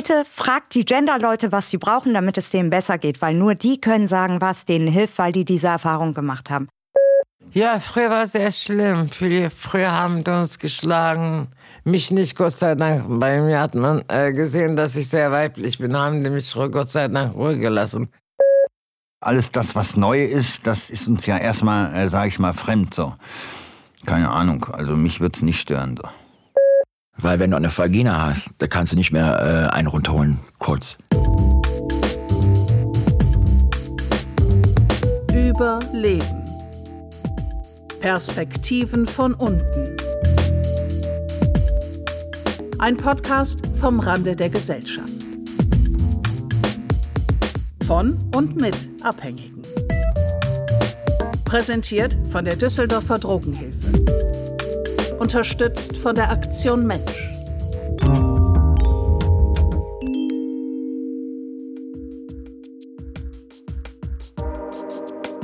bitte fragt die Gender-Leute, was sie brauchen, damit es denen besser geht, weil nur die können sagen, was denen hilft, weil die diese Erfahrung gemacht haben. Ja, früher war es sehr schlimm. Früher haben die uns geschlagen. Mich nicht, Gott sei Dank. Bei mir hat man äh, gesehen, dass ich sehr weiblich bin, haben die mich Gott sei Dank ruhig gelassen. Alles das, was neu ist, das ist uns ja erstmal, äh, sage ich mal, fremd so. Keine Ahnung, also mich wird's nicht stören so. Weil wenn du eine Vagina hast, da kannst du nicht mehr äh, einen runterholen, kurz. Überleben. Perspektiven von unten. Ein Podcast vom Rande der Gesellschaft. Von und mit Abhängigen. Präsentiert von der Düsseldorfer Drogenhilfe. Unterstützt von der Aktion Mensch.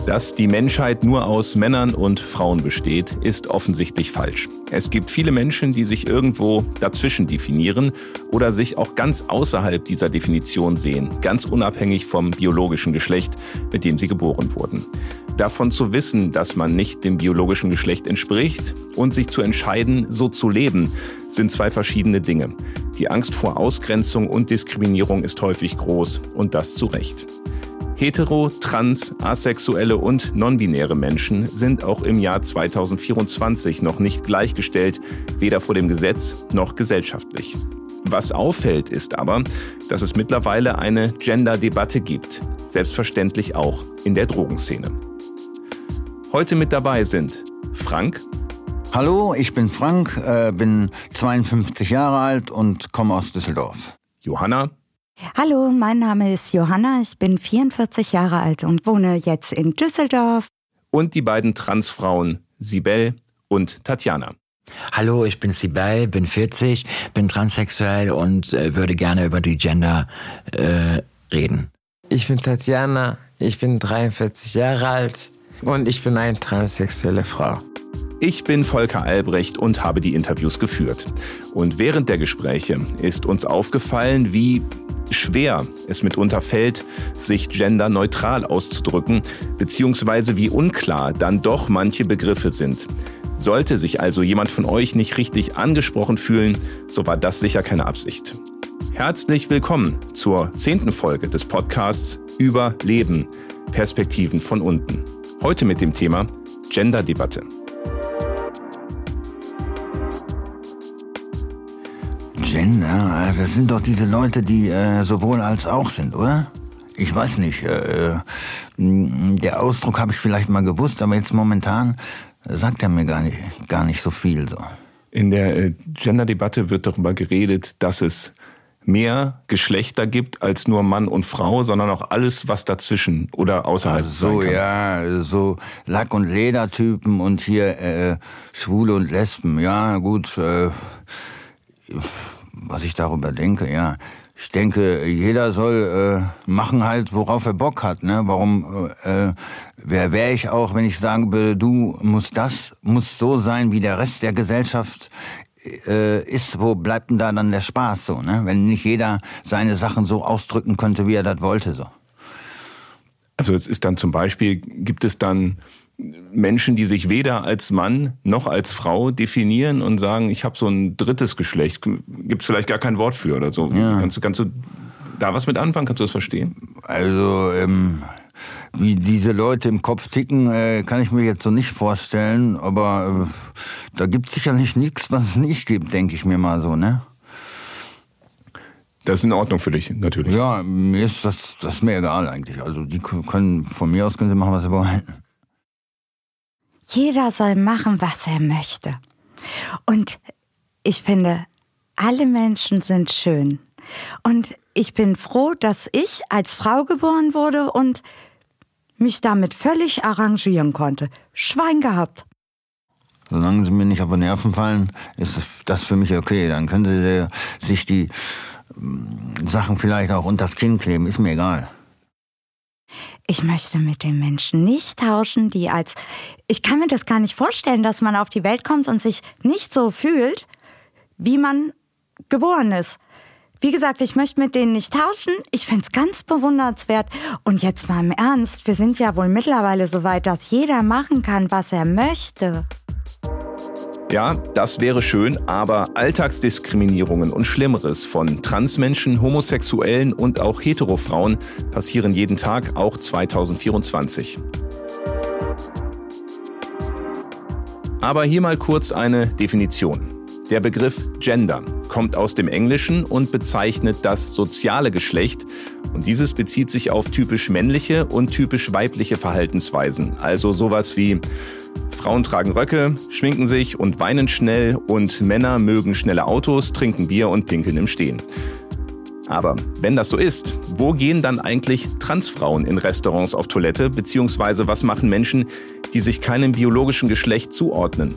Dass die Menschheit nur aus Männern und Frauen besteht, ist offensichtlich falsch. Es gibt viele Menschen, die sich irgendwo dazwischen definieren oder sich auch ganz außerhalb dieser Definition sehen, ganz unabhängig vom biologischen Geschlecht, mit dem sie geboren wurden. Davon zu wissen, dass man nicht dem biologischen Geschlecht entspricht und sich zu entscheiden, so zu leben, sind zwei verschiedene Dinge. Die Angst vor Ausgrenzung und Diskriminierung ist häufig groß und das zu Recht. Hetero, trans, asexuelle und nonbinäre Menschen sind auch im Jahr 2024 noch nicht gleichgestellt, weder vor dem Gesetz noch gesellschaftlich. Was auffällt, ist aber, dass es mittlerweile eine Gender-Debatte gibt, selbstverständlich auch in der Drogenszene. Heute mit dabei sind Frank. Hallo, ich bin Frank, äh, bin 52 Jahre alt und komme aus Düsseldorf. Johanna. Hallo, mein Name ist Johanna, ich bin 44 Jahre alt und wohne jetzt in Düsseldorf. Und die beiden Transfrauen Sibel und Tatjana. Hallo, ich bin Sibel, bin 40, bin transsexuell und äh, würde gerne über die Gender äh, reden. Ich bin Tatjana, ich bin 43 Jahre alt und ich bin eine transsexuelle Frau. Ich bin Volker Albrecht und habe die Interviews geführt. Und während der Gespräche ist uns aufgefallen, wie schwer es mitunter fällt, sich genderneutral auszudrücken, beziehungsweise wie unklar dann doch manche Begriffe sind. Sollte sich also jemand von euch nicht richtig angesprochen fühlen, so war das sicher keine Absicht. Herzlich willkommen zur zehnten Folge des Podcasts über Leben, Perspektiven von unten. Heute mit dem Thema Genderdebatte. Gender, das sind doch diese Leute, die äh, sowohl als auch sind, oder? Ich weiß nicht. Äh, der Ausdruck habe ich vielleicht mal gewusst, aber jetzt momentan sagt er mir gar nicht, gar nicht so viel. So. In der äh, Gender-Debatte wird darüber geredet, dass es mehr Geschlechter gibt als nur Mann und Frau, sondern auch alles, was dazwischen oder außerhalb Ach so, sein kann. ja, so Lack- und Ledertypen und hier äh, Schwule und Lesben. Ja, gut. Äh, was ich darüber denke, ja. Ich denke, jeder soll äh, machen halt, worauf er Bock hat. Ne? Warum äh, wer wäre ich auch, wenn ich sagen würde, du musst das, muss so sein, wie der Rest der Gesellschaft äh, ist. Wo bleibt denn da dann der Spaß so? Ne? Wenn nicht jeder seine Sachen so ausdrücken könnte, wie er das wollte. So. Also es ist dann zum Beispiel, gibt es dann Menschen, die sich weder als Mann noch als Frau definieren und sagen, ich habe so ein drittes Geschlecht. Gibt es vielleicht gar kein Wort für oder so. Ja. Kannst, du, kannst du da was mit anfangen? Kannst du das verstehen? Also, ähm, wie diese Leute im Kopf ticken, äh, kann ich mir jetzt so nicht vorstellen. Aber äh, da gibt es sicherlich nichts, was es nicht gibt, denke ich mir mal so, ne? Das ist in Ordnung für dich, natürlich. Ja, mir ist das, das ist mir egal eigentlich. Also die können von mir aus können sie machen, was sie wollen. Jeder soll machen, was er möchte. Und ich finde, alle Menschen sind schön. Und ich bin froh, dass ich als Frau geboren wurde und mich damit völlig arrangieren konnte. Schwein gehabt. Solange sie mir nicht auf die Nerven fallen, ist das für mich okay. Dann können sie sich die mm, Sachen vielleicht auch unters Kinn kleben. Ist mir egal ich möchte mit den Menschen nicht tauschen, die als, ich kann mir das gar nicht vorstellen, dass man auf die Welt kommt und sich nicht so fühlt, wie man geboren ist. Wie gesagt, ich möchte mit denen nicht tauschen. Ich finde es ganz bewundernswert. Und jetzt mal im Ernst, wir sind ja wohl mittlerweile so weit, dass jeder machen kann, was er möchte. Ja, das wäre schön, aber Alltagsdiskriminierungen und Schlimmeres von Transmenschen, Homosexuellen und auch Heterofrauen passieren jeden Tag, auch 2024. Aber hier mal kurz eine Definition. Der Begriff Gender kommt aus dem Englischen und bezeichnet das soziale Geschlecht. Und dieses bezieht sich auf typisch männliche und typisch weibliche Verhaltensweisen. Also sowas wie Frauen tragen Röcke, schminken sich und weinen schnell und Männer mögen schnelle Autos, trinken Bier und pinkeln im Stehen. Aber wenn das so ist, wo gehen dann eigentlich Transfrauen in Restaurants auf Toilette, beziehungsweise was machen Menschen, die sich keinem biologischen Geschlecht zuordnen?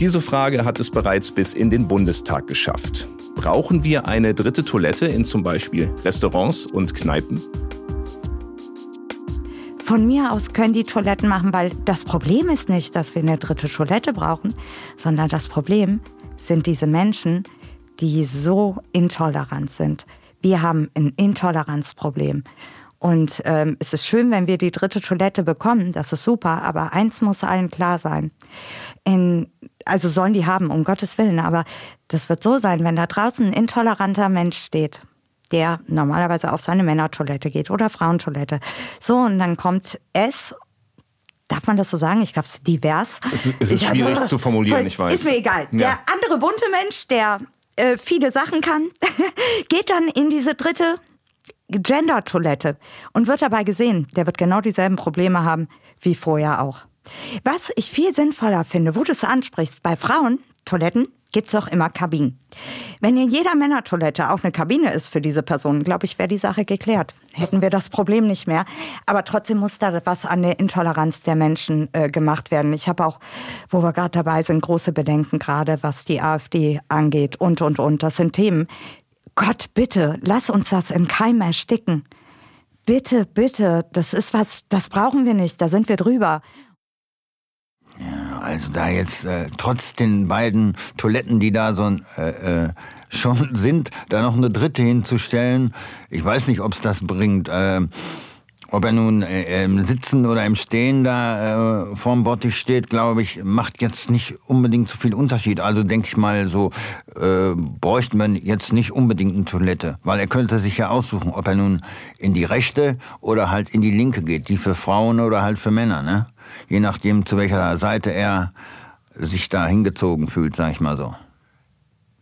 Diese Frage hat es bereits bis in den Bundestag geschafft. Brauchen wir eine dritte Toilette in zum Beispiel Restaurants und Kneipen? Von mir aus können die Toiletten machen, weil das Problem ist nicht, dass wir eine dritte Toilette brauchen, sondern das Problem sind diese Menschen, die so intolerant sind. Wir haben ein Intoleranzproblem. Und ähm, es ist schön, wenn wir die dritte Toilette bekommen, das ist super, aber eins muss allen klar sein. In, also sollen die haben, um Gottes Willen, aber das wird so sein, wenn da draußen ein intoleranter Mensch steht, der normalerweise auf seine Männertoilette geht oder Frauentoilette. So, und dann kommt es Darf man das so sagen? Ich glaube, es ist divers. Es ist, schwierig hab, zu formulieren, ich weiß. Ist mir egal. Ja. Der andere bunte Mensch, der äh, viele Sachen kann, geht dann in diese dritte Gender-Toilette und wird dabei gesehen, der wird genau dieselben Probleme haben wie vorher auch. Was ich viel sinnvoller finde, wo du es ansprichst, bei Frauentoiletten gibt es auch immer Kabinen. Wenn in jeder Männertoilette auch eine Kabine ist für diese Personen, glaube ich, wäre die Sache geklärt. Hätten wir das Problem nicht mehr. Aber trotzdem muss da was an der Intoleranz der Menschen äh, gemacht werden. Ich habe auch, wo wir gerade dabei sind, große Bedenken gerade, was die AfD angeht und, und, und. Das sind Themen. Gott, bitte, lass uns das im Keim ersticken. Bitte, bitte, das ist was, das brauchen wir nicht, da sind wir drüber. Ja, also da jetzt äh, trotz den beiden Toiletten, die da so äh, äh, schon sind, da noch eine dritte hinzustellen, ich weiß nicht, ob es das bringt. Ob er nun äh, im Sitzen oder im Stehen da äh, vorm Bottich steht, glaube ich, macht jetzt nicht unbedingt so viel Unterschied. Also denke ich mal, so äh, bräuchte man jetzt nicht unbedingt eine Toilette, weil er könnte sich ja aussuchen, ob er nun in die rechte oder halt in die linke geht, die für Frauen oder halt für Männer, ne? Je nachdem, zu welcher Seite er sich da hingezogen fühlt, sag ich mal so.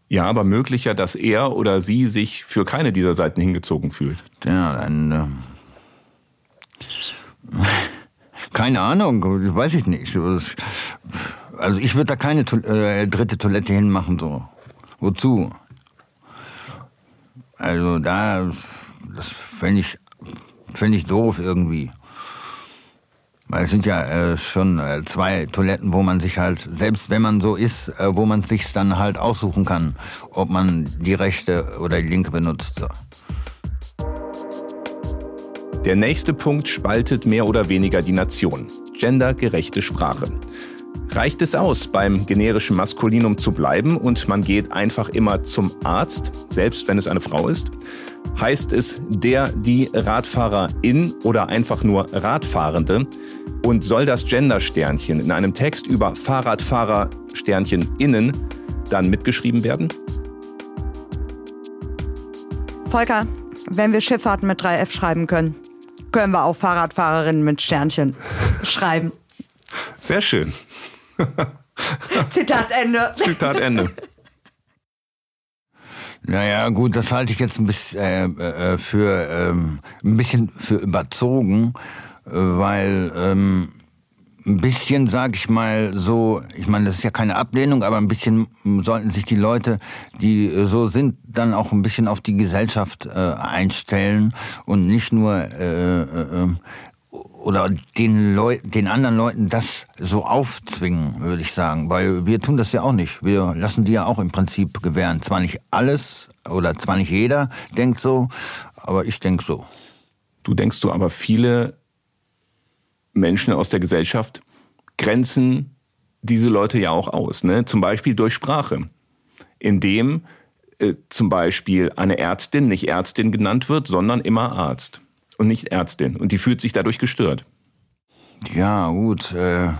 Ja, aber möglicher, dass er oder sie sich für keine dieser Seiten hingezogen fühlt. Ja, dann. Äh keine Ahnung, weiß ich nicht. Also ich würde da keine äh, dritte Toilette hinmachen, so. Wozu? Also da, das fände ich, fänd ich doof irgendwie. Weil es sind ja äh, schon äh, zwei Toiletten, wo man sich halt, selbst wenn man so ist, äh, wo man sich dann halt aussuchen kann, ob man die rechte oder die linke benutzt. So. Der nächste Punkt spaltet mehr oder weniger die Nation. Gendergerechte Sprache. Reicht es aus, beim generischen Maskulinum zu bleiben und man geht einfach immer zum Arzt, selbst wenn es eine Frau ist? Heißt es der, die Radfahrerin oder einfach nur Radfahrende? Und soll das Gender-Sternchen in einem Text über Fahrradfahrer-Sternchen innen dann mitgeschrieben werden? Volker, wenn wir Schifffahrt mit 3F schreiben können, können wir auch Fahrradfahrerinnen mit Sternchen schreiben. Sehr schön. Zitat Ende. Zitat Ende. Naja, gut, das halte ich jetzt ein bisschen äh, äh, für ähm, ein bisschen für überzogen, äh, weil ähm, ein bisschen, sag ich mal, so, ich meine, das ist ja keine Ablehnung, aber ein bisschen sollten sich die Leute, die so sind, dann auch ein bisschen auf die Gesellschaft äh, einstellen und nicht nur äh, äh, oder den Leuten, den anderen Leuten das so aufzwingen, würde ich sagen, weil wir tun das ja auch nicht. Wir lassen die ja auch im Prinzip gewähren. Zwar nicht alles oder zwar nicht jeder denkt so, aber ich denke so. Du denkst du aber viele Menschen aus der Gesellschaft grenzen diese Leute ja auch aus. Ne? Zum Beispiel durch Sprache, indem äh, zum Beispiel eine Ärztin nicht Ärztin genannt wird, sondern immer Arzt und nicht Ärztin. Und die fühlt sich dadurch gestört. Ja, gut. Äh,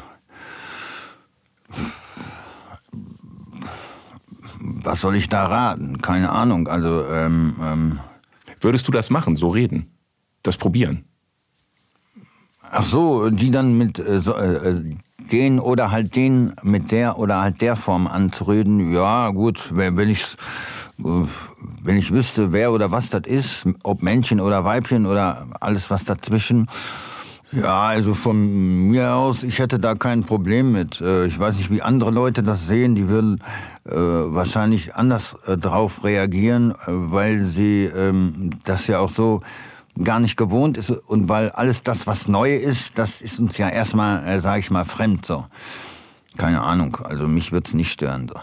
was soll ich da raten? Keine Ahnung. Also, ähm, ähm, Würdest du das machen, so reden? Das probieren? Ach so, die dann mit äh, so, äh, den oder halt den mit der oder halt der Form anzureden. Ja, gut, wenn, ich wenn ich wüsste, wer oder was das ist, ob Männchen oder Weibchen oder alles was dazwischen. Ja, also von mir aus, ich hätte da kein Problem mit. Äh, Ich weiß nicht, wie andere Leute das sehen. Die würden äh, wahrscheinlich anders äh, drauf reagieren, äh, weil sie ähm, das ja auch so gar nicht gewohnt ist und weil alles das, was neu ist, das ist uns ja erstmal, äh, sage ich mal, fremd so. Keine Ahnung, also mich wird's nicht stören. So.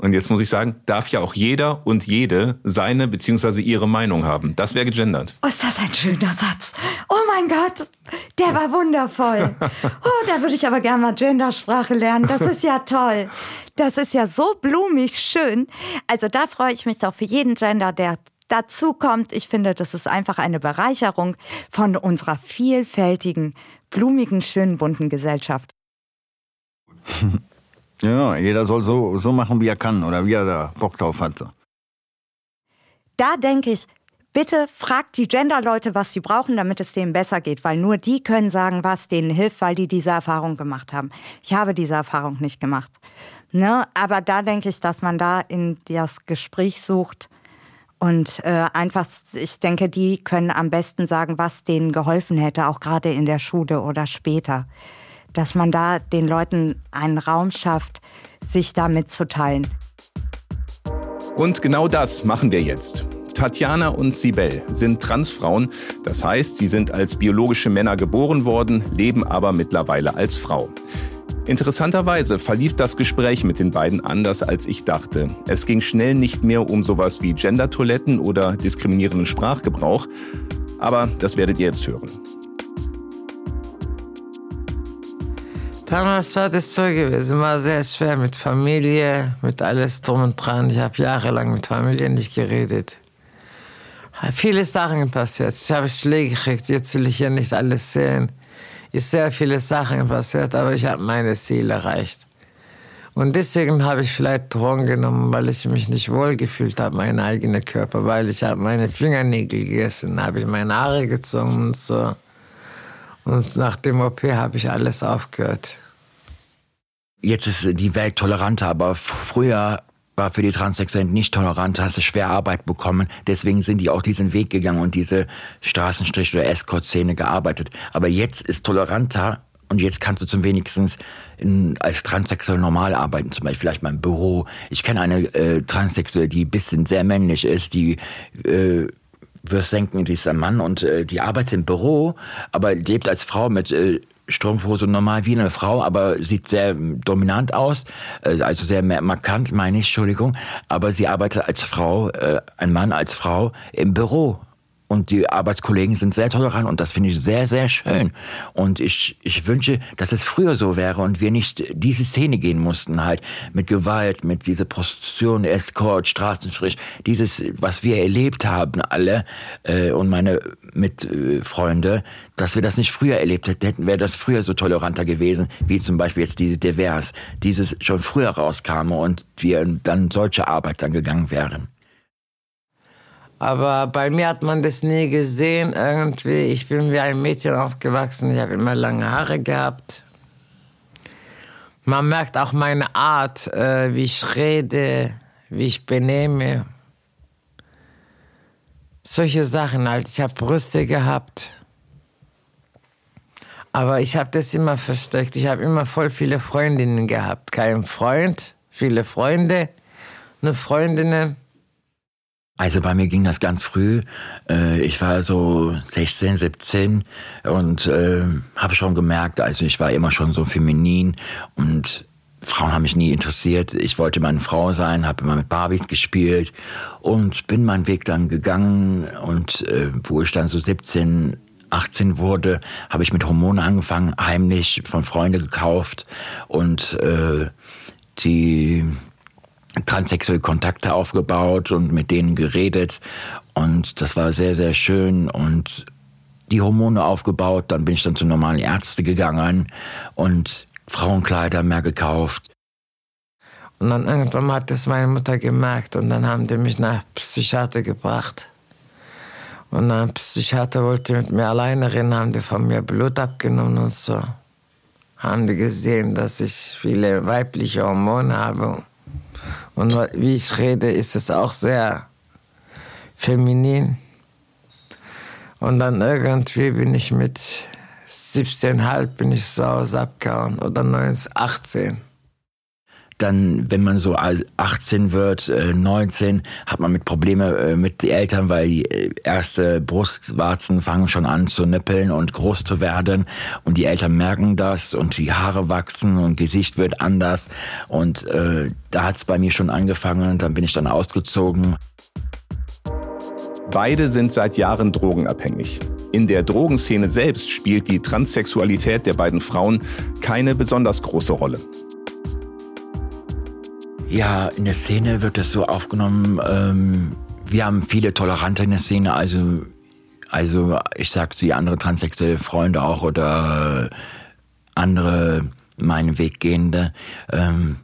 Und jetzt muss ich sagen, darf ja auch jeder und jede seine bzw. ihre Meinung haben. Das wäre gegendert. Oh, ist das ein schöner Satz. Oh mein Gott, der war wundervoll. Oh, da würde ich aber gerne mal Gendersprache lernen. Das ist ja toll. Das ist ja so blumig schön. Also da freue ich mich doch für jeden Gender, der dazu kommt. Ich finde, das ist einfach eine Bereicherung von unserer vielfältigen, blumigen, schönen, bunten Gesellschaft. Ja, jeder soll so, so machen, wie er kann oder wie er da Bock drauf hat. Da denke ich, bitte fragt die Gender-Leute, was sie brauchen, damit es denen besser geht, weil nur die können sagen, was denen hilft, weil die diese Erfahrung gemacht haben. Ich habe diese Erfahrung nicht gemacht. Ne? Aber da denke ich, dass man da in das Gespräch sucht und äh, einfach, ich denke, die können am besten sagen, was denen geholfen hätte, auch gerade in der Schule oder später. Dass man da den Leuten einen Raum schafft, sich da mitzuteilen. Und genau das machen wir jetzt. Tatjana und Sibel sind Transfrauen, das heißt, sie sind als biologische Männer geboren worden, leben aber mittlerweile als Frau. Interessanterweise verlief das Gespräch mit den beiden anders, als ich dachte. Es ging schnell nicht mehr um sowas wie Gender-Toiletten oder diskriminierenden Sprachgebrauch, aber das werdet ihr jetzt hören. Damals war das so gewesen, war sehr schwer mit Familie, mit alles drum und dran. Ich habe jahrelang mit Familie nicht geredet. Viele Sachen passiert. Ich habe Schläge gekriegt, jetzt will ich hier nicht alles sehen. Ist sehr viele Sachen passiert, aber ich habe meine Ziele erreicht. Und deswegen habe ich vielleicht Drogen genommen, weil ich mich nicht wohl gefühlt habe, mein eigener Körper, weil ich habe meine Fingernägel gegessen, habe ich meine Haare gezogen und so. Und nach dem OP habe ich alles aufgehört. Jetzt ist die Welt toleranter, aber früher war für die Transsexuellen nicht tolerant, hast du schwer Arbeit bekommen. Deswegen sind die auch diesen Weg gegangen und diese Straßenstrich- oder Escort-Szene gearbeitet. Aber jetzt ist toleranter und jetzt kannst du zum wenigstens in, als Transsexuell normal arbeiten, zum Beispiel vielleicht mal im Büro. Ich kenne eine äh, Transsexuelle, die ein bisschen sehr männlich ist, die äh, wirst denken, die ist ein Mann und äh, die arbeitet im Büro, aber lebt als Frau mit äh, Strumpfhose normal wie eine Frau, aber sieht sehr dominant aus, äh, also sehr markant, meine ich, Entschuldigung. Aber sie arbeitet als Frau, äh, ein Mann als Frau im Büro. Und die Arbeitskollegen sind sehr tolerant und das finde ich sehr, sehr schön. Und ich, ich wünsche, dass es früher so wäre und wir nicht diese Szene gehen mussten, halt mit Gewalt, mit dieser Prostitution, Escort, Straßenstrich, dieses, was wir erlebt haben, alle äh, und meine Mitfreunde, dass wir das nicht früher erlebt hätten, wäre das früher so toleranter gewesen, wie zum Beispiel jetzt diese Divers, dieses schon früher rauskam und wir dann solche Arbeit dann gegangen wären. Aber bei mir hat man das nie gesehen irgendwie. Ich bin wie ein Mädchen aufgewachsen. Ich habe immer lange Haare gehabt. Man merkt auch meine Art, äh, wie ich rede, wie ich benehme. Solche Sachen halt. Ich habe Brüste gehabt. Aber ich habe das immer versteckt. Ich habe immer voll viele Freundinnen gehabt. Kein Freund, viele Freunde, nur Freundinnen. Also bei mir ging das ganz früh. Äh, Ich war so 16, 17 und äh, habe schon gemerkt, also ich war immer schon so feminin und Frauen haben mich nie interessiert. Ich wollte immer eine Frau sein, habe immer mit Barbies gespielt und bin meinen Weg dann gegangen und äh, wo ich dann so 17, 18 wurde, habe ich mit Hormone angefangen, heimlich von Freunden gekauft und äh, die transsexuelle Kontakte aufgebaut und mit denen geredet. Und das war sehr, sehr schön und die Hormone aufgebaut. Dann bin ich dann zu normalen Ärzten gegangen und Frauenkleider mehr gekauft. Und dann irgendwann hat das meine Mutter gemerkt und dann haben die mich nach Psychiater gebracht. Und dann Psychiater wollte mit mir alleine reden, haben die von mir Blut abgenommen und so. Haben die gesehen, dass ich viele weibliche Hormone habe. Und wie ich rede, ist es auch sehr feminin. Und dann irgendwie bin ich mit 17,5 bin ich zu Hause abgehauen oder 19, 18 dann, wenn man so 18 wird, 19, äh, hat man mit Probleme äh, mit den Eltern, weil die äh, erste Brustwarzen fangen schon an zu nippeln und groß zu werden und die Eltern merken das und die Haare wachsen und Gesicht wird anders und äh, da hat es bei mir schon angefangen und dann bin ich dann ausgezogen. Beide sind seit Jahren drogenabhängig. In der Drogenszene selbst spielt die Transsexualität der beiden Frauen keine besonders große Rolle. Ja, in der Szene wird das so aufgenommen. Ähm, wir haben viele Tolerante in der Szene, also, also ich sag's wie andere transsexuelle Freunde auch oder andere meinen Weggehende. Ähm,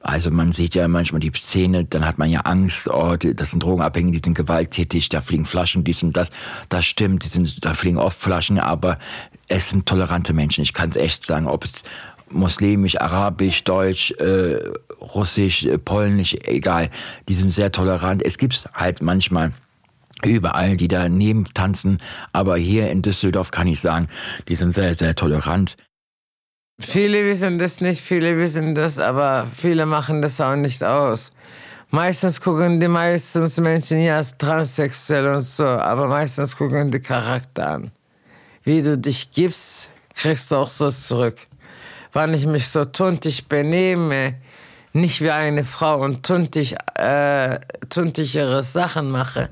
also man sieht ja manchmal die Szene, dann hat man ja Angst, oh, das sind Drogenabhängige, die sind gewalttätig, da fliegen Flaschen, dies und das. Das stimmt, sind, da fliegen oft Flaschen, aber es sind tolerante Menschen. Ich kann es echt sagen, ob es muslimisch, arabisch, deutsch, äh, russisch, äh, polnisch, egal. Die sind sehr tolerant. Es gibt halt manchmal überall, die daneben tanzen, aber hier in Düsseldorf kann ich sagen, die sind sehr, sehr tolerant. Viele wissen das nicht, viele wissen das, aber viele machen das auch nicht aus. Meistens gucken die meistens Menschen ja als transsexuell und so, aber meistens gucken die Charakter an. Wie du dich gibst, kriegst du auch so zurück wann ich mich so tuntig benehme, nicht wie eine Frau und tuntig, äh, tuntigere Sachen mache.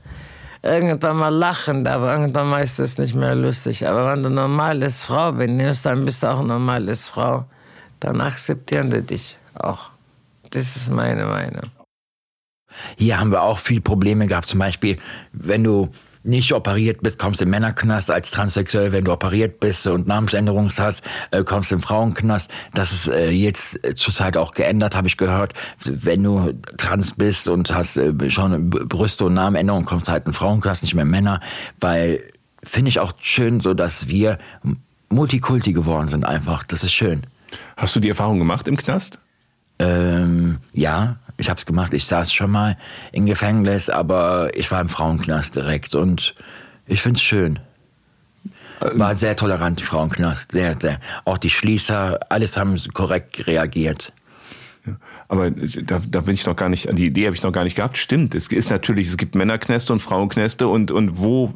Irgendwann mal lachend, aber irgendwann mal ist es nicht mehr lustig. Aber wenn du normales Frau benimmst, dann bist du auch normales Frau. Dann akzeptieren die dich auch. Das ist meine Meinung. Hier haben wir auch viele Probleme gehabt. Zum Beispiel, wenn du nicht operiert bist, kommst du im Männerknast als transsexuell. Wenn du operiert bist und Namensänderung hast, äh, kommst du im Frauenknast. Das ist äh, jetzt äh, zurzeit auch geändert, habe ich gehört. Wenn du trans bist und hast schon Brüste und Namenänderung, kommst du halt in den Frauenknast, nicht mehr Männer. Weil finde ich auch schön, so dass wir Multikulti geworden sind einfach. Das ist schön. Hast du die Erfahrung gemacht im Knast? Ähm, ja, ich habe es gemacht. Ich saß schon mal im Gefängnis, aber ich war im Frauenknast direkt und ich finde es schön. War sehr tolerant, die Frauenknast. Sehr, sehr. Auch die Schließer, alles haben korrekt reagiert. aber da, da bin ich noch gar nicht, die Idee habe ich noch gar nicht gehabt. Stimmt, es ist natürlich, es gibt Männerknäste und Frauenknäste und, und wo,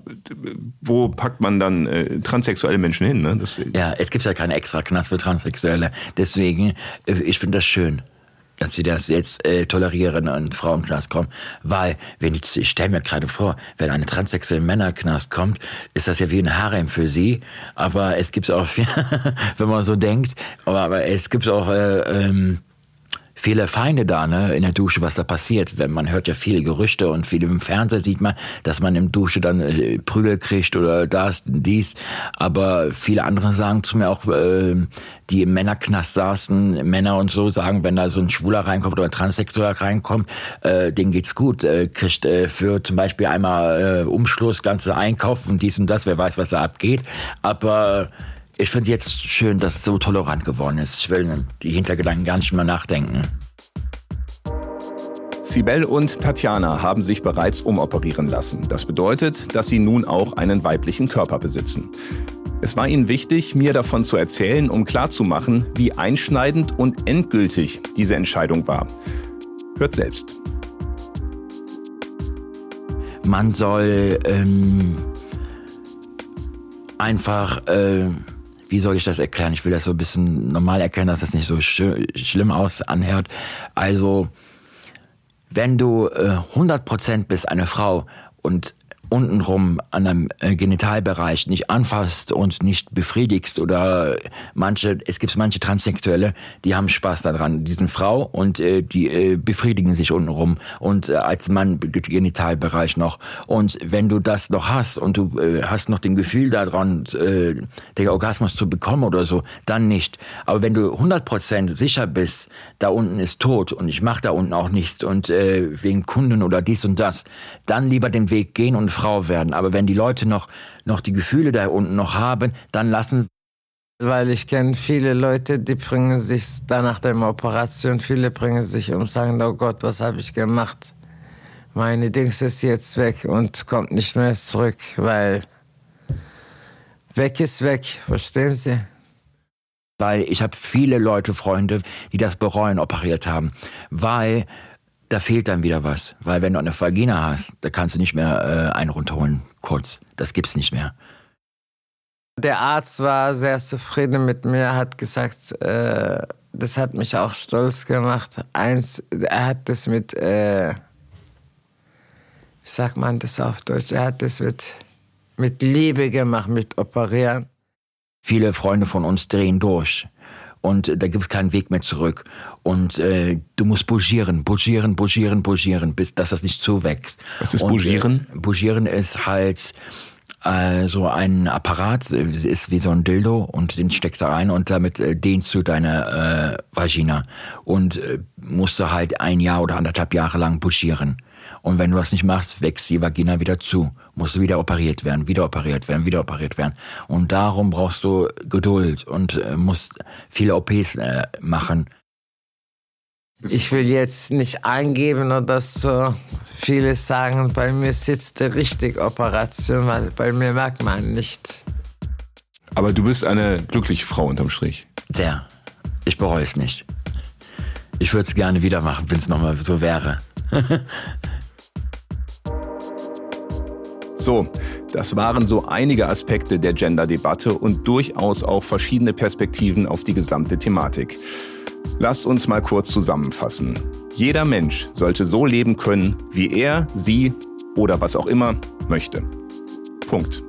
wo packt man dann äh, transsexuelle Menschen hin? Ne? Das, ja, es gibt ja keinen extra Knast für Transsexuelle. Deswegen, äh, ich finde das schön dass sie das jetzt äh, tolerieren und Frauenknast kommen. Weil, wenn ich, ich stelle mir gerade vor, wenn eine transsexuelle Männerknast kommt, ist das ja wie ein Harem für sie. Aber es gibt auch, wenn man so denkt, aber, aber es gibt auch äh, ähm, viele Feinde da, ne, in der Dusche, was da passiert. Wenn man hört ja viele Gerüchte und viele im Fernseher sieht man, dass man im Dusche dann äh, Prügel kriegt oder das, dies. Aber viele andere sagen zu mir auch, äh, die im Männerknast saßen, Männer und so sagen, wenn da so ein Schwuler reinkommt oder ein Transsexueller reinkommt, äh, denen geht's gut, äh, kriegt äh, für zum Beispiel einmal äh, Umschluss, ganze Einkauf und dies und das, wer weiß, was da abgeht. Aber ich finde jetzt schön, dass es so tolerant geworden ist. Ich will die Hintergedanken gar nicht mehr nachdenken. Sibel und Tatjana haben sich bereits umoperieren lassen. Das bedeutet, dass sie nun auch einen weiblichen Körper besitzen. Es war ihnen wichtig, mir davon zu erzählen, um klarzumachen, wie einschneidend und endgültig diese Entscheidung war. Hört selbst. Man soll ähm, einfach äh, wie soll ich das erklären? Ich will das so ein bisschen normal erklären, dass das nicht so sch schlimm aus anhört. Also, wenn du äh, 100% bist eine Frau und untenrum an einem äh, Genitalbereich nicht anfasst und nicht befriedigst oder manche, es gibt manche Transsexuelle, die haben Spaß daran, die sind Frau und äh, die äh, befriedigen sich untenrum und äh, als Mann Genitalbereich noch und wenn du das noch hast und du äh, hast noch den Gefühl daran, äh, den Orgasmus zu bekommen oder so, dann nicht. Aber wenn du 100% sicher bist, da unten ist tot und ich mache da unten auch nichts und äh, wegen Kunden oder dies und das, dann lieber den Weg gehen und Frau werden. Aber wenn die Leute noch, noch die Gefühle da unten noch haben, dann lassen weil ich kenne viele Leute, die bringen sich da nach der Operation, viele bringen sich um und sagen, oh Gott, was habe ich gemacht? Meine Dings ist jetzt weg und kommt nicht mehr zurück, weil weg ist weg, verstehen Sie? Weil ich habe viele Leute, Freunde, die das bereuen, operiert haben, weil da fehlt dann wieder was. Weil wenn du eine Vagina hast, da kannst du nicht mehr äh, einen runterholen, kurz. Das gibt's nicht mehr. Der Arzt war sehr zufrieden mit mir, hat gesagt, äh, das hat mich auch stolz gemacht. Eins, er hat das mit, äh, wie sagt man das auf Deutsch, er hat das mit, mit Liebe gemacht, mit Operieren. Viele Freunde von uns drehen durch und da gibt es keinen Weg mehr zurück. Und äh, du musst bougieren, bougieren, bougieren, bougieren, bis dass das nicht zuwächst. Was ist bougieren? Äh, bougieren ist halt äh, so ein Apparat, äh, ist wie so ein Dildo und den steckst du rein und damit äh, dehnst du deine äh, Vagina und äh, musst du halt ein Jahr oder anderthalb Jahre lang bougieren. Und wenn du das nicht machst, wächst die Vagina wieder zu. Musst du wieder operiert werden, wieder operiert werden, wieder operiert werden. Und darum brauchst du Geduld und äh, musst viele OPs äh, machen. Ich will jetzt nicht eingeben oder so. Viele sagen, bei mir sitzt die richtige Operation, weil bei mir merkt man nicht. Aber du bist eine glückliche Frau unterm Strich. Sehr. Ich bereue es nicht. Ich würde es gerne wieder machen, wenn es nochmal so wäre. So, das waren so einige Aspekte der Gender-Debatte und durchaus auch verschiedene Perspektiven auf die gesamte Thematik. Lasst uns mal kurz zusammenfassen. Jeder Mensch sollte so leben können, wie er, sie oder was auch immer möchte. Punkt.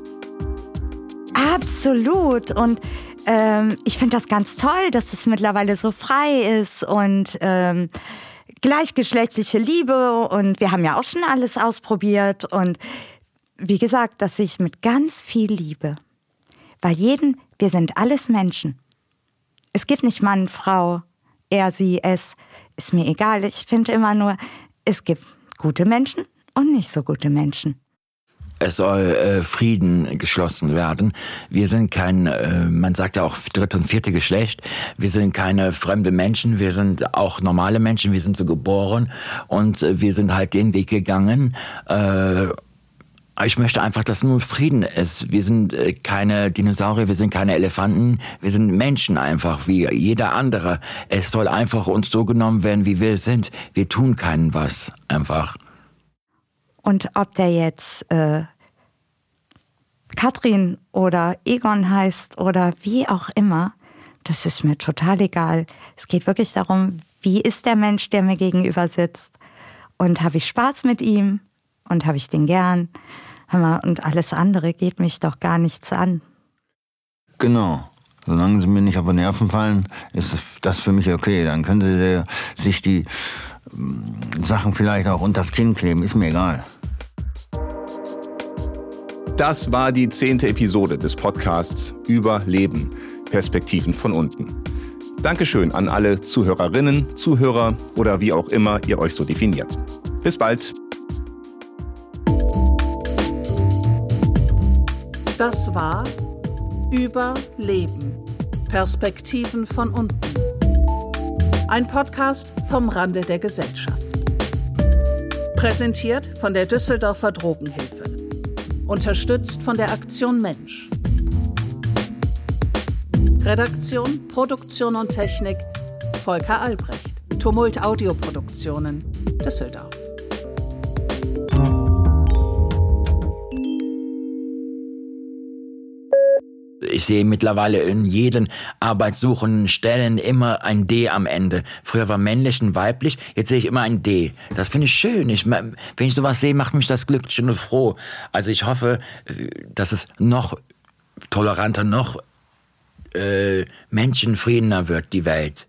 Absolut. Und ähm, ich finde das ganz toll, dass es mittlerweile so frei ist und ähm, gleichgeschlechtliche Liebe und wir haben ja auch schon alles ausprobiert und wie gesagt, dass ich mit ganz viel Liebe, weil jeden, wir sind alles Menschen. Es gibt nicht Mann, Frau, er, sie, es, ist mir egal. Ich finde immer nur, es gibt gute Menschen und nicht so gute Menschen. Es soll äh, Frieden geschlossen werden. Wir sind kein, äh, man sagt ja auch dritte und vierte Geschlecht. Wir sind keine fremde Menschen. Wir sind auch normale Menschen. Wir sind so geboren und äh, wir sind halt den Weg gegangen. Äh, ich möchte einfach, dass nur Frieden ist. Wir sind äh, keine Dinosaurier, wir sind keine Elefanten, wir sind Menschen einfach, wie jeder andere. Es soll einfach uns so genommen werden, wie wir sind. Wir tun keinen was, einfach. Und ob der jetzt äh, Katrin oder Egon heißt oder wie auch immer, das ist mir total egal. Es geht wirklich darum, wie ist der Mensch, der mir gegenüber sitzt? Und habe ich Spaß mit ihm? Und habe ich den gern? Und alles andere geht mich doch gar nichts an. Genau. Solange sie mir nicht auf die Nerven fallen, ist das für mich okay. Dann könnte der sich die mm, Sachen vielleicht auch unter das Kinn kleben. Ist mir egal. Das war die zehnte Episode des Podcasts über Leben. Perspektiven von unten. Dankeschön an alle Zuhörerinnen, Zuhörer oder wie auch immer ihr euch so definiert. Bis bald. Das war Überleben. Perspektiven von unten. Ein Podcast vom Rande der Gesellschaft. Präsentiert von der Düsseldorfer Drogenhilfe. Unterstützt von der Aktion Mensch. Redaktion, Produktion und Technik Volker Albrecht. Tumult Audioproduktionen Düsseldorf. Ich sehe mittlerweile in jeden arbeitssuchenden Stellen immer ein D am Ende. Früher war männlich und weiblich, jetzt sehe ich immer ein D. Das finde ich schön. Ich, wenn ich sowas sehe, macht mich das glücklich und froh. Also ich hoffe, dass es noch toleranter, noch äh, menschenfriedener wird, die Welt.